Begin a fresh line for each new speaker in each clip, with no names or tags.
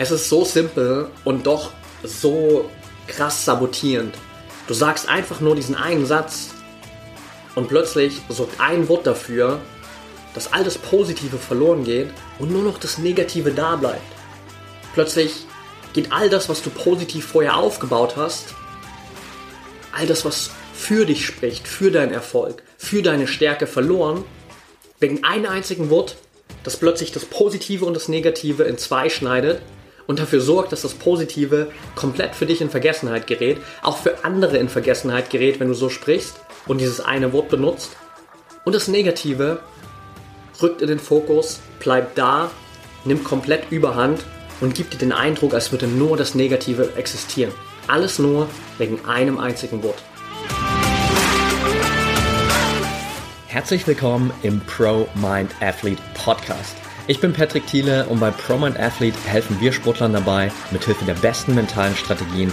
Es ist so simpel und doch so krass sabotierend. Du sagst einfach nur diesen einen Satz und plötzlich sorgt ein Wort dafür, dass all das Positive verloren geht und nur noch das Negative da bleibt. Plötzlich geht all das, was du positiv vorher aufgebaut hast, all das, was für dich spricht, für deinen Erfolg, für deine Stärke verloren, wegen einem einzigen Wort, das plötzlich das Positive und das Negative in zwei schneidet und dafür sorgt, dass das Positive komplett für dich in Vergessenheit gerät, auch für andere in Vergessenheit gerät, wenn du so sprichst und dieses eine Wort benutzt. Und das Negative rückt in den Fokus, bleibt da, nimmt komplett Überhand und gibt dir den Eindruck, als würde nur das Negative existieren. Alles nur wegen einem einzigen Wort. Herzlich willkommen im Pro Mind Athlete Podcast. Ich bin Patrick Thiele und bei Pro Mind Athlete helfen wir Sportlern dabei, mithilfe der besten mentalen Strategien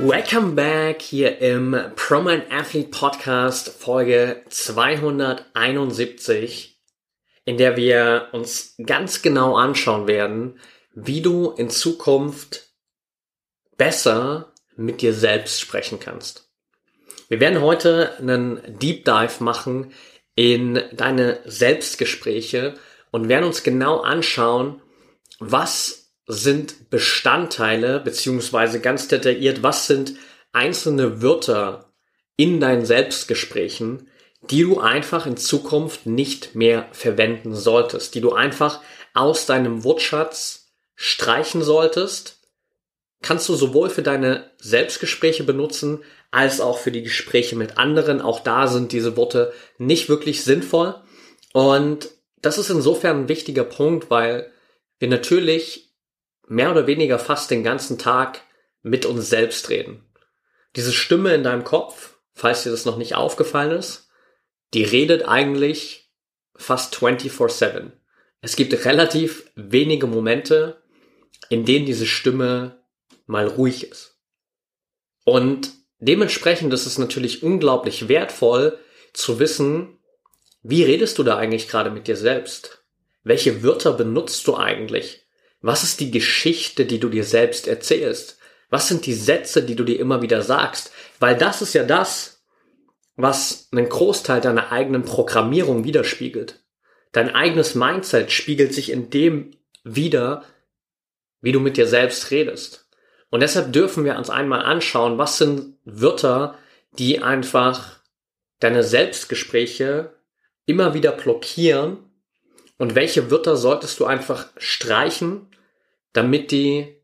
Welcome back hier im ProMind Athlete Podcast Folge 271, in der wir uns ganz genau anschauen werden, wie du in Zukunft besser mit dir selbst sprechen kannst. Wir werden heute einen Deep Dive machen in deine Selbstgespräche und werden uns genau anschauen, was sind Bestandteile, beziehungsweise ganz detailliert, was sind einzelne Wörter in deinen Selbstgesprächen, die du einfach in Zukunft nicht mehr verwenden solltest, die du einfach aus deinem Wortschatz streichen solltest, kannst du sowohl für deine Selbstgespräche benutzen, als auch für die Gespräche mit anderen. Auch da sind diese Worte nicht wirklich sinnvoll. Und das ist insofern ein wichtiger Punkt, weil wir natürlich mehr oder weniger fast den ganzen Tag mit uns selbst reden. Diese Stimme in deinem Kopf, falls dir das noch nicht aufgefallen ist, die redet eigentlich fast 24/7. Es gibt relativ wenige Momente, in denen diese Stimme mal ruhig ist. Und dementsprechend ist es natürlich unglaublich wertvoll zu wissen, wie redest du da eigentlich gerade mit dir selbst? Welche Wörter benutzt du eigentlich? Was ist die Geschichte, die du dir selbst erzählst? Was sind die Sätze, die du dir immer wieder sagst? Weil das ist ja das, was einen Großteil deiner eigenen Programmierung widerspiegelt. Dein eigenes Mindset spiegelt sich in dem wider, wie du mit dir selbst redest. Und deshalb dürfen wir uns einmal anschauen, was sind Wörter, die einfach deine Selbstgespräche immer wieder blockieren und welche Wörter solltest du einfach streichen, damit die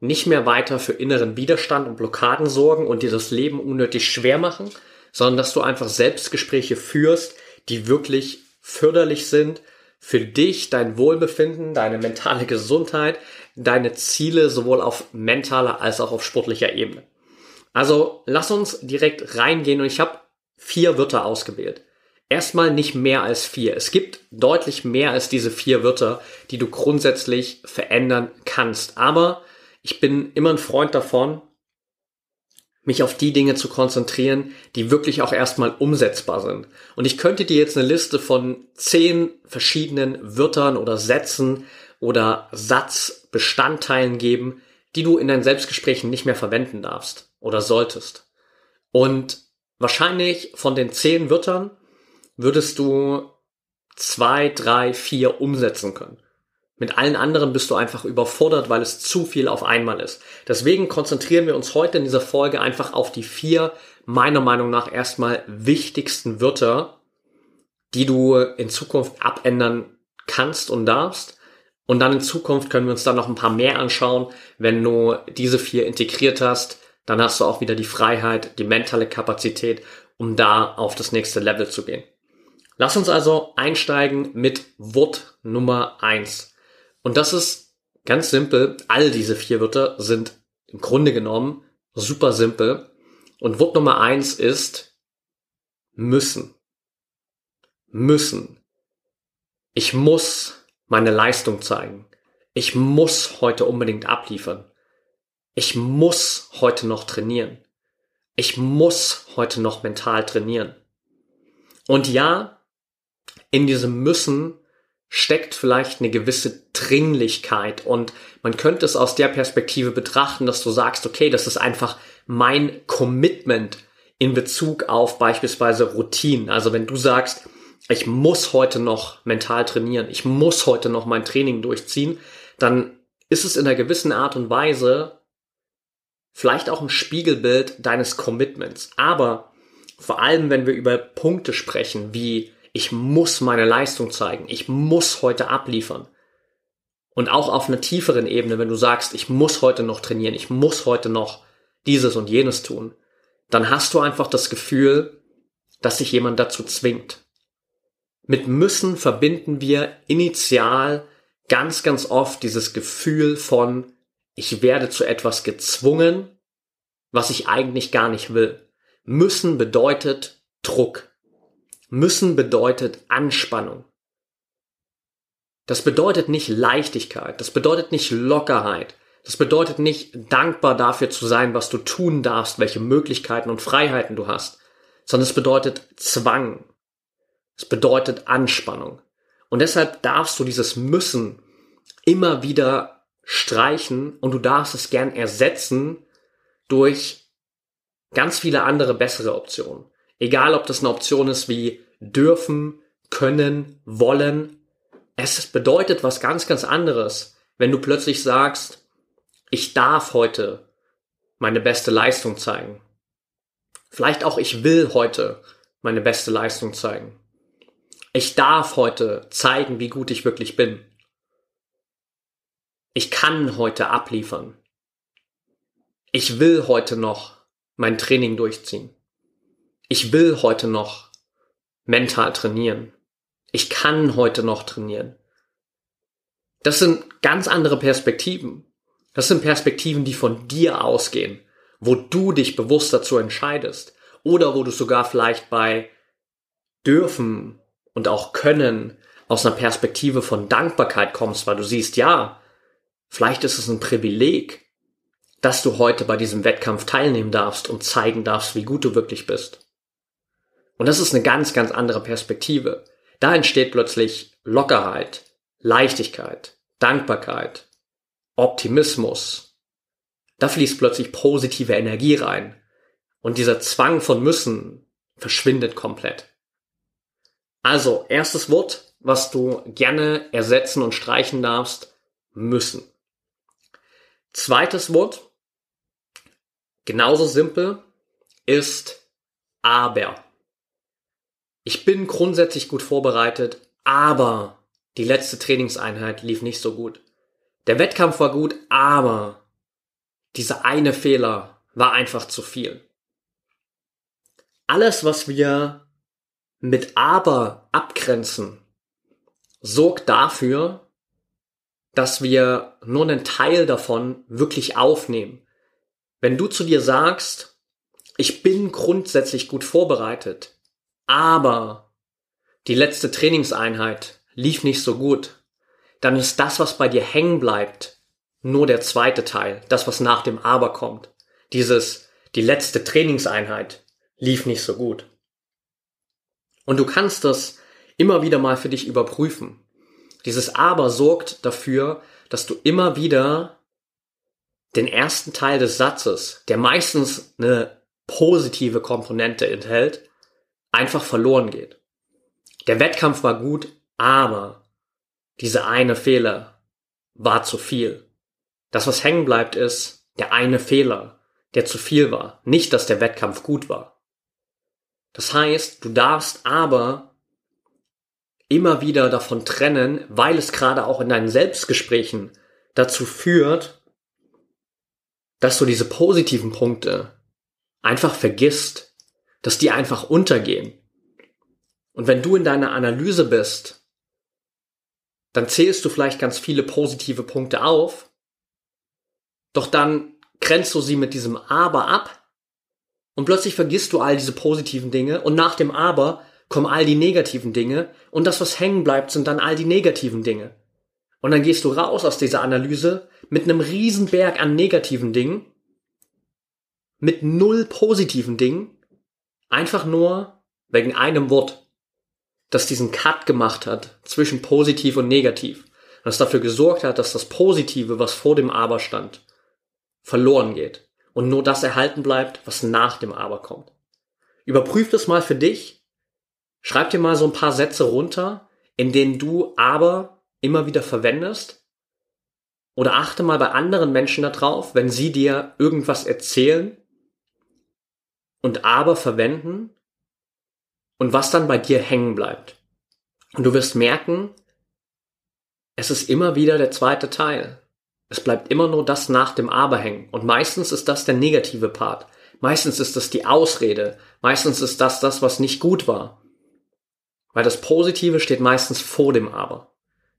nicht mehr weiter für inneren Widerstand und Blockaden sorgen und dir das Leben unnötig schwer machen, sondern dass du einfach Selbstgespräche führst, die wirklich förderlich sind für dich, dein Wohlbefinden, deine mentale Gesundheit, deine Ziele sowohl auf mentaler als auch auf sportlicher Ebene. Also lass uns direkt reingehen und ich habe vier Wörter ausgewählt erstmal nicht mehr als vier. Es gibt deutlich mehr als diese vier Wörter, die du grundsätzlich verändern kannst. Aber ich bin immer ein Freund davon, mich auf die Dinge zu konzentrieren, die wirklich auch erstmal umsetzbar sind. Und ich könnte dir jetzt eine Liste von zehn verschiedenen Wörtern oder Sätzen oder Satzbestandteilen geben, die du in deinen Selbstgesprächen nicht mehr verwenden darfst oder solltest. Und wahrscheinlich von den zehn Wörtern würdest du zwei, drei, vier umsetzen können. Mit allen anderen bist du einfach überfordert, weil es zu viel auf einmal ist. Deswegen konzentrieren wir uns heute in dieser Folge einfach auf die vier, meiner Meinung nach erstmal wichtigsten Wörter, die du in Zukunft abändern kannst und darfst. Und dann in Zukunft können wir uns dann noch ein paar mehr anschauen. Wenn du diese vier integriert hast, dann hast du auch wieder die Freiheit, die mentale Kapazität, um da auf das nächste Level zu gehen. Lass uns also einsteigen mit Wort Nummer eins. Und das ist Ganz simpel, all diese vier Wörter sind im Grunde genommen super simpel. Und Wort Nummer eins ist müssen. Müssen. Ich muss meine Leistung zeigen. Ich muss heute unbedingt abliefern. Ich muss heute noch trainieren. Ich muss heute noch mental trainieren. Und ja, in diesem Müssen steckt vielleicht eine gewisse Dringlichkeit und man könnte es aus der Perspektive betrachten, dass du sagst, okay, das ist einfach mein Commitment in Bezug auf beispielsweise Routinen. Also wenn du sagst, ich muss heute noch mental trainieren, ich muss heute noch mein Training durchziehen, dann ist es in einer gewissen Art und Weise vielleicht auch ein Spiegelbild deines Commitments. Aber vor allem, wenn wir über Punkte sprechen, wie ich muss meine Leistung zeigen, ich muss heute abliefern. Und auch auf einer tieferen Ebene, wenn du sagst, ich muss heute noch trainieren, ich muss heute noch dieses und jenes tun, dann hast du einfach das Gefühl, dass sich jemand dazu zwingt. Mit müssen verbinden wir initial ganz, ganz oft dieses Gefühl von, ich werde zu etwas gezwungen, was ich eigentlich gar nicht will. Müssen bedeutet Druck. Müssen bedeutet Anspannung. Das bedeutet nicht Leichtigkeit, das bedeutet nicht Lockerheit, das bedeutet nicht dankbar dafür zu sein, was du tun darfst, welche Möglichkeiten und Freiheiten du hast, sondern es bedeutet Zwang. Es bedeutet Anspannung. Und deshalb darfst du dieses Müssen immer wieder streichen und du darfst es gern ersetzen durch ganz viele andere bessere Optionen. Egal, ob das eine Option ist wie dürfen, können, wollen. Es bedeutet was ganz, ganz anderes, wenn du plötzlich sagst, ich darf heute meine beste Leistung zeigen. Vielleicht auch ich will heute meine beste Leistung zeigen. Ich darf heute zeigen, wie gut ich wirklich bin. Ich kann heute abliefern. Ich will heute noch mein Training durchziehen. Ich will heute noch mental trainieren. Ich kann heute noch trainieren. Das sind ganz andere Perspektiven. Das sind Perspektiven, die von dir ausgehen, wo du dich bewusst dazu entscheidest oder wo du sogar vielleicht bei dürfen und auch können aus einer Perspektive von Dankbarkeit kommst, weil du siehst, ja, vielleicht ist es ein Privileg, dass du heute bei diesem Wettkampf teilnehmen darfst und zeigen darfst, wie gut du wirklich bist. Und das ist eine ganz, ganz andere Perspektive. Da entsteht plötzlich Lockerheit, Leichtigkeit, Dankbarkeit, Optimismus. Da fließt plötzlich positive Energie rein. Und dieser Zwang von müssen verschwindet komplett. Also, erstes Wort, was du gerne ersetzen und streichen darfst, müssen. Zweites Wort, genauso simpel, ist aber. Ich bin grundsätzlich gut vorbereitet, aber die letzte Trainingseinheit lief nicht so gut. Der Wettkampf war gut, aber dieser eine Fehler war einfach zu viel. Alles, was wir mit aber abgrenzen, sorgt dafür, dass wir nur einen Teil davon wirklich aufnehmen. Wenn du zu dir sagst, ich bin grundsätzlich gut vorbereitet, aber die letzte Trainingseinheit lief nicht so gut, dann ist das, was bei dir hängen bleibt, nur der zweite Teil, das, was nach dem Aber kommt. Dieses, die letzte Trainingseinheit lief nicht so gut. Und du kannst das immer wieder mal für dich überprüfen. Dieses Aber sorgt dafür, dass du immer wieder den ersten Teil des Satzes, der meistens eine positive Komponente enthält, einfach verloren geht. Der Wettkampf war gut, aber dieser eine Fehler war zu viel. Das, was hängen bleibt, ist der eine Fehler, der zu viel war, nicht, dass der Wettkampf gut war. Das heißt, du darfst aber immer wieder davon trennen, weil es gerade auch in deinen Selbstgesprächen dazu führt, dass du diese positiven Punkte einfach vergisst dass die einfach untergehen. Und wenn du in deiner Analyse bist, dann zählst du vielleicht ganz viele positive Punkte auf, doch dann grenzt du sie mit diesem Aber ab und plötzlich vergisst du all diese positiven Dinge und nach dem Aber kommen all die negativen Dinge und das, was hängen bleibt, sind dann all die negativen Dinge. Und dann gehst du raus aus dieser Analyse mit einem riesen Berg an negativen Dingen, mit null positiven Dingen, einfach nur wegen einem Wort, das diesen Cut gemacht hat zwischen positiv und negativ, das dafür gesorgt hat, dass das Positive, was vor dem Aber stand, verloren geht und nur das erhalten bleibt, was nach dem Aber kommt. Überprüf das mal für dich. Schreib dir mal so ein paar Sätze runter, in denen du aber immer wieder verwendest. Oder achte mal bei anderen Menschen darauf, wenn sie dir irgendwas erzählen und aber verwenden und was dann bei dir hängen bleibt. Und du wirst merken, es ist immer wieder der zweite Teil. Es bleibt immer nur das nach dem Aber hängen. Und meistens ist das der negative Part. Meistens ist das die Ausrede. Meistens ist das das, was nicht gut war. Weil das Positive steht meistens vor dem Aber.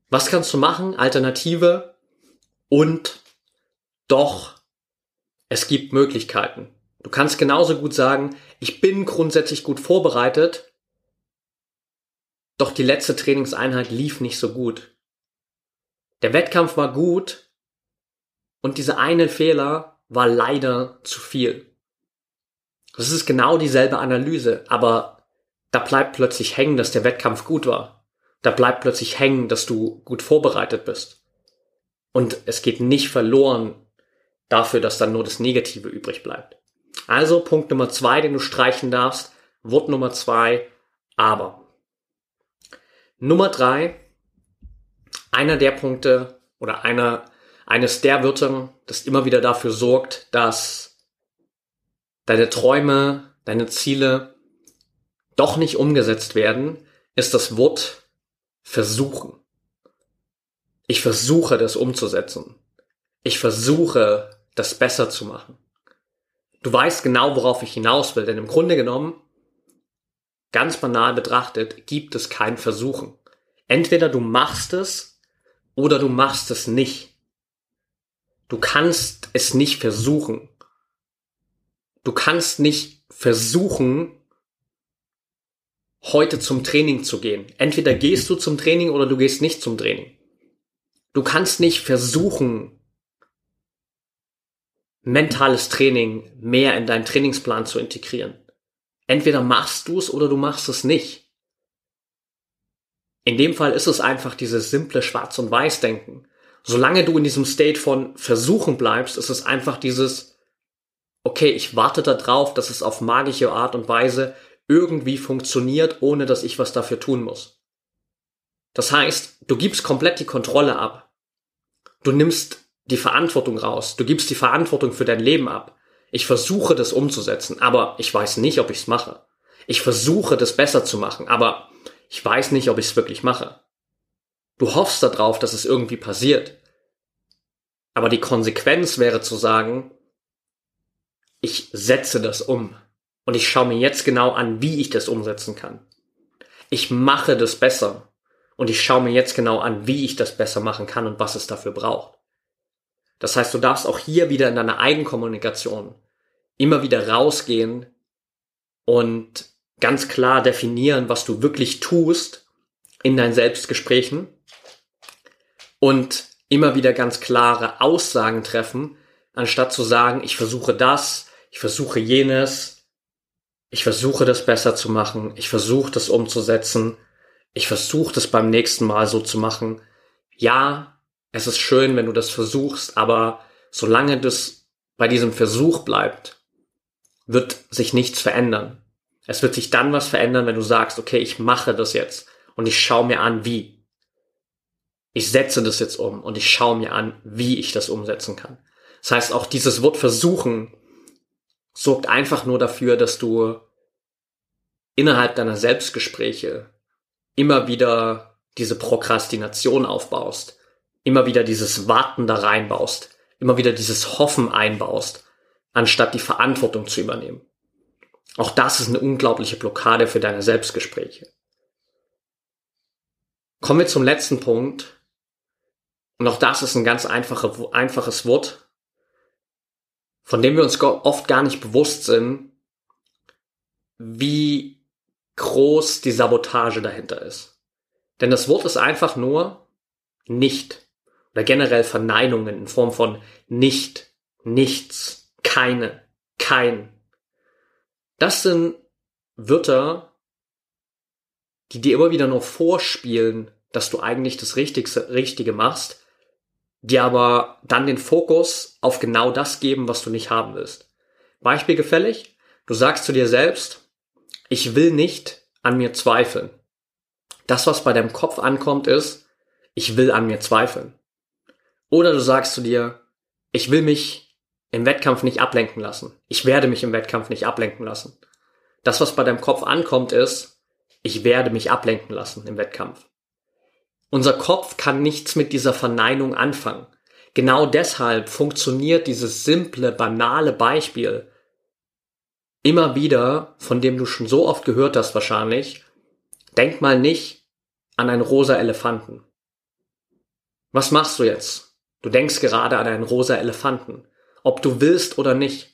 Was kannst du machen? Alternative und doch, es gibt Möglichkeiten. Du kannst genauso gut sagen, ich bin grundsätzlich gut vorbereitet, doch die letzte Trainingseinheit lief nicht so gut. Der Wettkampf war gut, und dieser eine Fehler war leider zu viel. Das ist genau dieselbe Analyse, aber da bleibt plötzlich hängen, dass der Wettkampf gut war. Da bleibt plötzlich hängen, dass du gut vorbereitet bist. Und es geht nicht verloren dafür, dass dann nur das Negative übrig bleibt. Also Punkt Nummer zwei, den du streichen darfst. Wort Nummer zwei, aber. Nummer drei, einer der Punkte oder einer eines der Wörter, das immer wieder dafür sorgt, dass deine Träume, deine Ziele doch nicht umgesetzt werden, ist das Wort versuchen. Ich versuche das umzusetzen. Ich versuche das besser zu machen. Du weißt genau, worauf ich hinaus will, denn im Grunde genommen, ganz banal betrachtet, gibt es kein Versuchen. Entweder du machst es oder du machst es nicht. Du kannst es nicht versuchen. Du kannst nicht versuchen, heute zum Training zu gehen. Entweder gehst du zum Training oder du gehst nicht zum Training. Du kannst nicht versuchen, mentales Training mehr in deinen Trainingsplan zu integrieren. Entweder machst du es oder du machst es nicht. In dem Fall ist es einfach dieses simple Schwarz- und Weiß-Denken solange du in diesem State von Versuchen bleibst, ist es einfach dieses, okay, ich warte da drauf, dass es auf magische Art und Weise irgendwie funktioniert, ohne dass ich was dafür tun muss. Das heißt, du gibst komplett die Kontrolle ab. Du nimmst die Verantwortung raus. Du gibst die Verantwortung für dein Leben ab. Ich versuche das umzusetzen, aber ich weiß nicht, ob ich es mache. Ich versuche das besser zu machen, aber ich weiß nicht, ob ich es wirklich mache. Du hoffst darauf, dass es irgendwie passiert. Aber die Konsequenz wäre zu sagen, ich setze das um. Und ich schaue mir jetzt genau an, wie ich das umsetzen kann. Ich mache das besser. Und ich schaue mir jetzt genau an, wie ich das besser machen kann und was es dafür braucht. Das heißt, du darfst auch hier wieder in deiner Eigenkommunikation immer wieder rausgehen und ganz klar definieren, was du wirklich tust in deinen Selbstgesprächen und immer wieder ganz klare Aussagen treffen, anstatt zu sagen, ich versuche das, ich versuche jenes, ich versuche das besser zu machen, ich versuche das umzusetzen, ich versuche das beim nächsten Mal so zu machen. Ja, es ist schön, wenn du das versuchst, aber solange das bei diesem Versuch bleibt, wird sich nichts verändern. Es wird sich dann was verändern, wenn du sagst, okay, ich mache das jetzt und ich schaue mir an, wie ich setze das jetzt um und ich schaue mir an, wie ich das umsetzen kann. Das heißt, auch dieses Wort versuchen sorgt einfach nur dafür, dass du innerhalb deiner Selbstgespräche immer wieder diese Prokrastination aufbaust, immer wieder dieses Warten da reinbaust, immer wieder dieses Hoffen einbaust, anstatt die Verantwortung zu übernehmen. Auch das ist eine unglaubliche Blockade für deine Selbstgespräche. Kommen wir zum letzten Punkt, Und auch das ist ein ganz einfache, einfaches Wort, von dem wir uns oft gar nicht bewusst sind, wie groß die Sabotage dahinter ist. Denn das Wort ist einfach nur nicht oder generell Verneinungen in Form von nicht, nichts, keine, kein. Das sind Wörter, die dir immer wieder nur vorspielen, dass du eigentlich das Richtigste, Richtige machst, die aber dann den Fokus auf genau das geben, was du nicht haben willst. Beispiel gefällig? Du sagst zu dir selbst, ich will nicht an mir zweifeln. Das, was bei deinem Kopf ankommt, ist, ich will an mir zweifeln. Oder du sagst zu dir, ich will mich im Wettkampf nicht ablenken lassen. Ich werde mich im Wettkampf nicht ablenken lassen. Das, was bei deinem Kopf ankommt, ist, ich werde mich ablenken lassen im Wettkampf. Unser Kopf kann nichts mit dieser Verneinung anfangen. Genau deshalb funktioniert dieses simple, banale Beispiel immer wieder, von dem du schon so oft gehört hast wahrscheinlich, denk mal nicht an einen rosa Elefanten. Was machst du jetzt? Du denkst gerade an einen rosa Elefanten, ob du willst oder nicht.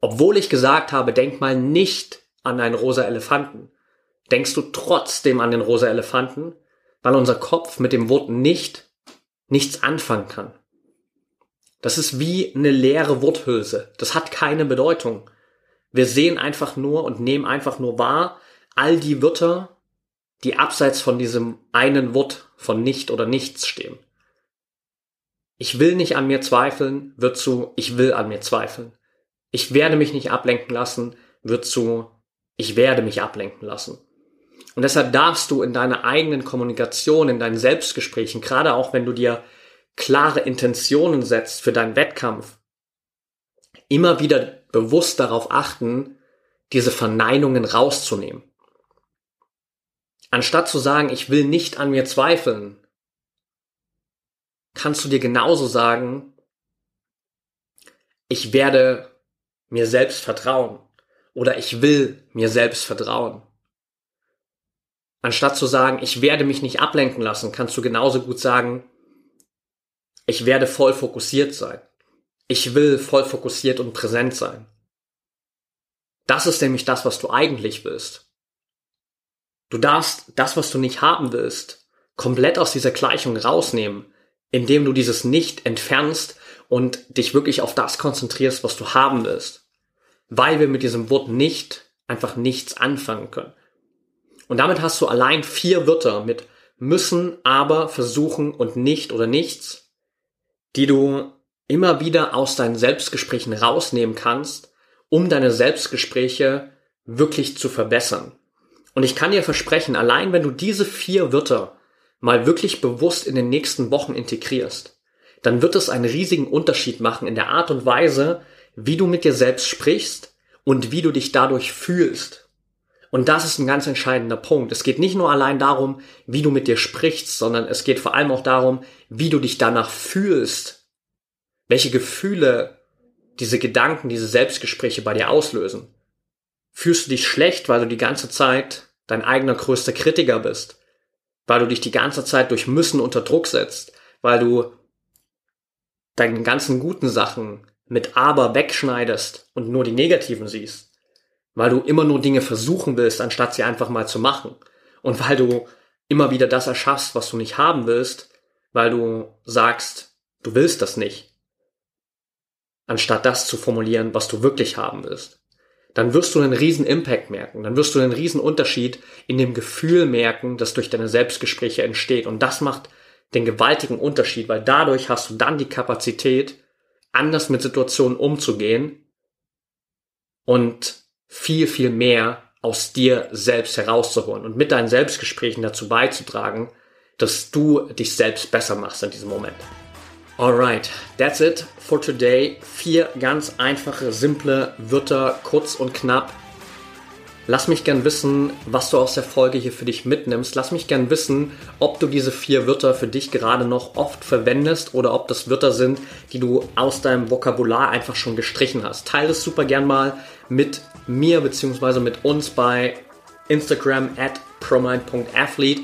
Obwohl ich gesagt habe, denk mal nicht an einen rosa Elefanten, denkst du trotzdem an den rosa Elefanten, weil unser Kopf mit dem Wort nicht nichts anfangen kann. Das ist wie eine leere Worthülse. Das hat keine Bedeutung. Wir sehen einfach nur und nehmen einfach nur wahr all die Wörter, die abseits von diesem einen Wort von nicht oder nichts stehen. Ich will nicht an mir zweifeln, wird zu ich will an mir zweifeln. Ich werde mich nicht ablenken lassen, wird zu ich werde mich ablenken lassen. Und deshalb darfst du in deiner eigenen Kommunikation, in deinen Selbstgesprächen, gerade auch wenn du dir klare Intentionen setzt für deinen Wettkampf, immer wieder bewusst darauf achten, diese Verneinungen rauszunehmen. Anstatt zu sagen, ich will nicht an mir zweifeln, kannst du dir genauso sagen, ich werde mir selbst vertrauen oder ich will mir selbst vertrauen. Anstatt zu sagen, ich werde mich nicht ablenken lassen, kannst du genauso gut sagen, ich werde voll fokussiert sein. Ich will voll fokussiert und präsent sein. Das ist nämlich das, was du eigentlich willst. Du darfst das, was du nicht haben willst, komplett aus dieser Gleichung rausnehmen, indem du dieses Nicht entfernst und dich wirklich auf das konzentrierst, was du haben willst. Weil wir mit diesem Wort nicht einfach nichts anfangen können. Und damit hast du allein vier Wörter mit müssen, aber, versuchen und nicht oder nichts, die du immer wieder aus deinen Selbstgesprächen rausnehmen kannst, um deine Selbstgespräche wirklich zu verbessern. Und ich kann dir versprechen, allein wenn du diese vier Wörter mal wirklich bewusst in den nächsten Wochen integrierst, dann wird es einen riesigen Unterschied machen in der Art und Weise, wie du mit dir selbst sprichst und wie du dich dadurch fühlst. Und das ist ein ganz entscheidender Punkt. Es geht nicht nur allein darum, wie du mit dir sprichst, sondern es geht vor allem auch darum, wie du dich danach fühlst, welche Gefühle diese Gedanken, diese Selbstgespräche bei dir auslösen. Fühlst du dich schlecht, weil du die ganze Zeit dein eigener größter Kritiker bist, weil du dich die ganze Zeit durch Müssen unter Druck setzt, weil du deine ganzen guten Sachen mit Aber wegschneidest und nur die negativen siehst, weil du immer nur Dinge versuchen willst, anstatt sie einfach mal zu machen und weil du immer wieder das erschaffst, was du nicht haben willst, weil du sagst, du willst das nicht anstatt das zu formulieren, was du wirklich haben willst. Dann wirst du einen riesen Impact merken, dann wirst du einen riesen Unterschied in dem Gefühl merken, das durch deine Selbstgespräche entsteht. Und das macht den gewaltigen Unterschied, weil dadurch hast du dann die Kapazität, anders mit Situationen umzugehen und viel, viel mehr aus dir selbst herauszuholen und mit deinen Selbstgesprächen dazu beizutragen, dass du dich selbst besser machst in diesem Moment. Alright, that's it for today. Vier ganz einfache, simple Wörter, kurz und knapp. Lass mich gern wissen, was du aus der Folge hier für dich mitnimmst. Lass mich gern wissen, ob du diese vier Wörter für dich gerade noch oft verwendest oder ob das Wörter sind, die du aus deinem Vokabular einfach schon gestrichen hast. Teile es super gern mal mit mir bzw. mit uns bei Instagram at promind.athlete.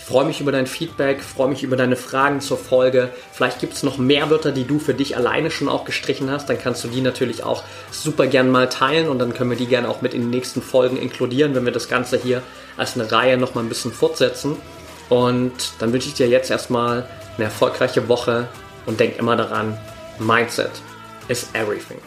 Ich freue mich über dein Feedback, freue mich über deine Fragen zur Folge. Vielleicht gibt es noch mehr Wörter, die du für dich alleine schon auch gestrichen hast. Dann kannst du die natürlich auch super gern mal teilen und dann können wir die gerne auch mit in den nächsten Folgen inkludieren, wenn wir das Ganze hier als eine Reihe nochmal ein bisschen fortsetzen. Und dann wünsche ich dir jetzt erstmal eine erfolgreiche Woche und denk immer daran, Mindset is everything.